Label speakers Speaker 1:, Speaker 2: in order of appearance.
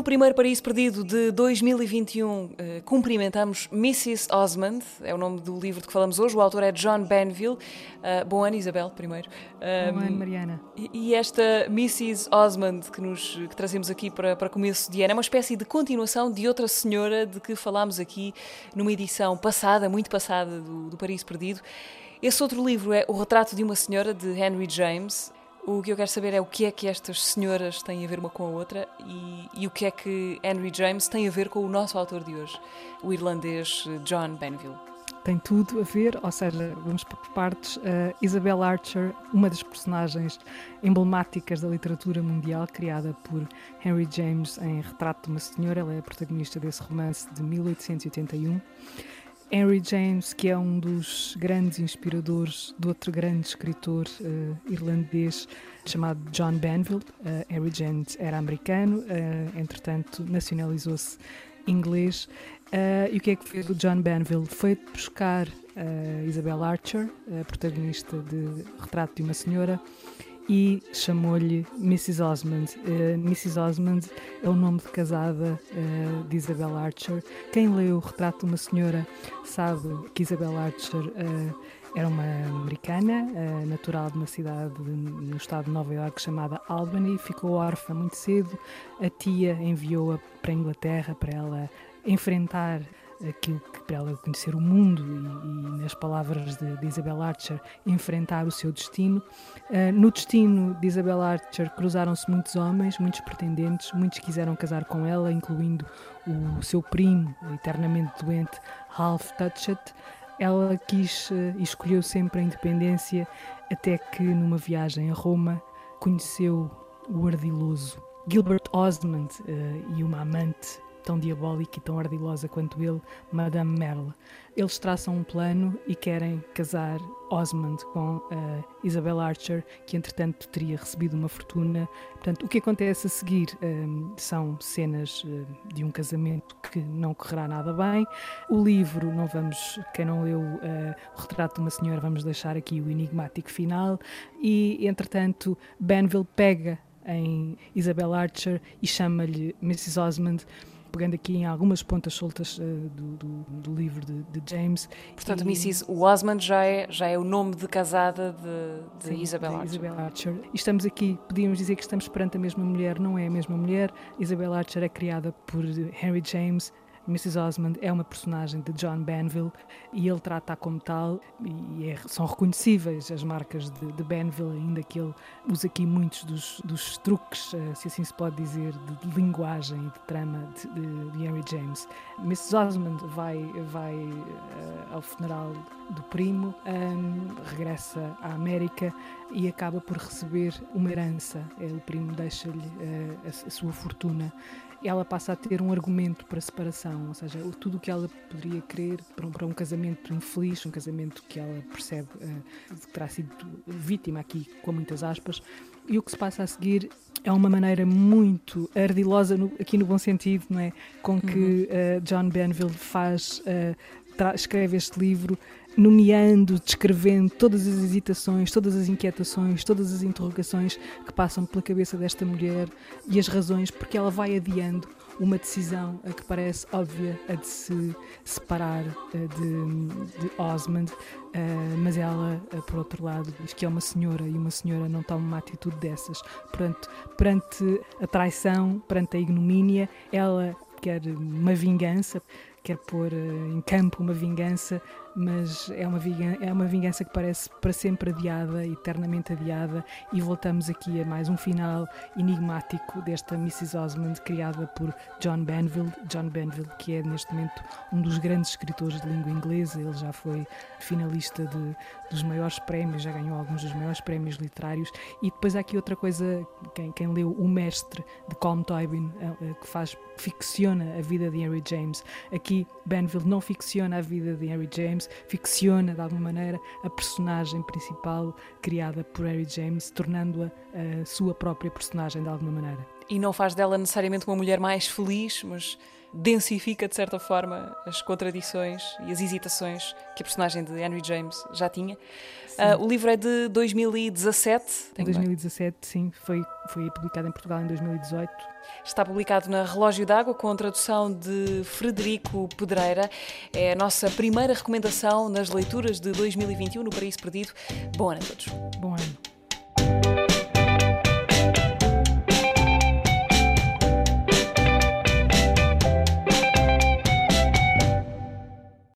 Speaker 1: No primeiro Paraíso Perdido de 2021, eh, cumprimentamos Mrs. Osmond, é o nome do livro de que falamos hoje. O autor é John Banville. Uh, bom ano, Isabel, primeiro.
Speaker 2: Um, bom ano, Mariana.
Speaker 1: E, e, esta Mrs. Osmond que, nos, que trazemos aqui para, para começo de ano é uma espécie de continuação de outra senhora de que falámos aqui numa edição passada, muito passada, do, do Paraíso Perdido. Esse outro livro é O Retrato de uma Senhora, de Henry James. O que eu quero saber é o que é que estas senhoras têm a ver uma com a outra e, e, o que é que Henry James tem a ver com o nosso autor de hoje, o irlandês John Benville.
Speaker 2: Tem tudo a ver, ou seja, vamos por partes. Uh, Isabel Archer, uma das personagens emblemáticas da literatura mundial, criada por Henry James em Retrato de uma Senhora, ela é a protagonista desse romance de 1881. Henry James, que é um dos grandes inspiradores de outro grande escritor uh, irlandês chamado John Banville. Uh, Henry James era americano, uh, entretanto nacionalizou-se inglês. e o que é que fez o John Banville? Foi buscar Isabel Archer, a protagonista de Retrato de uma Senhora, e chamou-lhe Mrs. Osmond. Uh, Mrs. Osmond é o nome de casada uh, de Isabel Archer. Quem leu o retrato de uma senhora sabe que Isabel Archer uh, era uma americana, natural de uma cidade no estado de Nova Iorque chamada Albany. Ficou órfã muito cedo. A tia enviou-a para a Inglaterra para ela enfrentar aquilo que para ela conhecer o mundo e, e nas palavras de, de, Isabel Archer, enfrentar o seu destino. Uh, no destino de Isabel Archer cruzaram-se muitos homens, muitos pretendentes, muitos quiseram casar com ela, incluindo o seu primo, eternamente doente, Ralph Touchett. Ela quis uh, e escolheu sempre a independência, até que numa viagem a Roma conheceu o ardiloso Gilbert Osmond uh, e uma amante tão diabólica e tão ardilosa quanto ele, Madame Merle. Eles traçam um plano e querem casar Osmond com uh, Isabel Archer, que entretanto teria recebido uma fortuna. Portanto, o que acontece a seguir um, eh, são cenas uh, de um casamento que não correrá nada bem. O livro, não vamos, quem não leu uh, o retrato de uma senhora, vamos deixar aqui o enigmático final. E entretanto, Benville pega em Isabel Archer e chama-lhe Mrs. Osmond pegando aqui em algumas pontas soltas uh, do, do, do, livro de, de James.
Speaker 1: Portanto, e... Mrs. Osmond já é, já é o nome de casada de, de Sim, Isabel Archer.
Speaker 2: Isabel Archer. E estamos aqui, podíamos dizer que estamos perante a mesma mulher, não é a mesma mulher. Isabel Archer é criada por Henry James, Mrs. Osmond é uma personagem de John Banville e ele trata-a como tal e é, são reconhecíveis as marcas de, de, Banville, ainda que ele usa aqui muitos dos, dos truques, eh, se assim se pode dizer, de, de linguagem e de trama de, de, Henry James. Mrs. Osmond vai, vai uh, ao funeral do primo, um, regressa à América e acaba por receber uma herança. O primo deixa-lhe uh, a, a sua fortuna ela passa a ter um argumento para separação, ou seja, tudo o que ela poderia querer para um, para um casamento infeliz, um casamento que ela percebe uh, que terá sido vítima aqui, com muitas aspas, e o que se passa a seguir é uma maneira muito ardilosa, no, aqui no bom sentido, não é? Com que uh, John Benville faz, uh, escreve este livro nomeando, descrevendo todas as hesitações, todas as inquietações, todas as interrogações que passam pela cabeça desta mulher e as razões porque ela vai adiando uma decisão a que parece óbvia, a de se separar eh, de, de Osmond, uh, mas ela, uh, por outro lado, diz que é uma senhora e uma senhora não toma uma atitude dessas. Portanto, perante a traição, perante a ignomínia, ela quer uma vingança, quer pôr em campo uma vingança, mas é uma, vingança, é uma vingança que parece para sempre adiada, eternamente adiada, e voltamos aqui a mais um final enigmático desta Mrs. Osmond, criada por John Banville. John Banville, que é neste momento um dos grandes escritores de língua inglesa, ele já foi finalista de, dos maiores prémios, já ganhou alguns dos maiores prémios literários. E depois há aqui outra coisa, quem, quem leu O Mestre, de Colm Tobin, eh, eh, que faz, ficciona a vida de Henry James. Aqui, Banville não ficciona a vida de Henry James James ficciona de alguma maneira a personagem principal criada por Harry James, tornando-a a sua própria personagem de alguma maneira.
Speaker 1: E não faz dela necessariamente uma mulher mais feliz, mas densifica de certa forma as contradições e as hesitações que a personagem de Henry James já tinha. Uh, o livro é de 2017.
Speaker 2: Em 2017, sim, foi, foi publicado em Portugal em 2018.
Speaker 1: Está publicado na Relógio d'Água com tradução de Frederico Pedreira. É a nossa primeira recomendação nas leituras de 2021 no Paraíso Perdido. Bom ano a todos.
Speaker 2: Bom ano.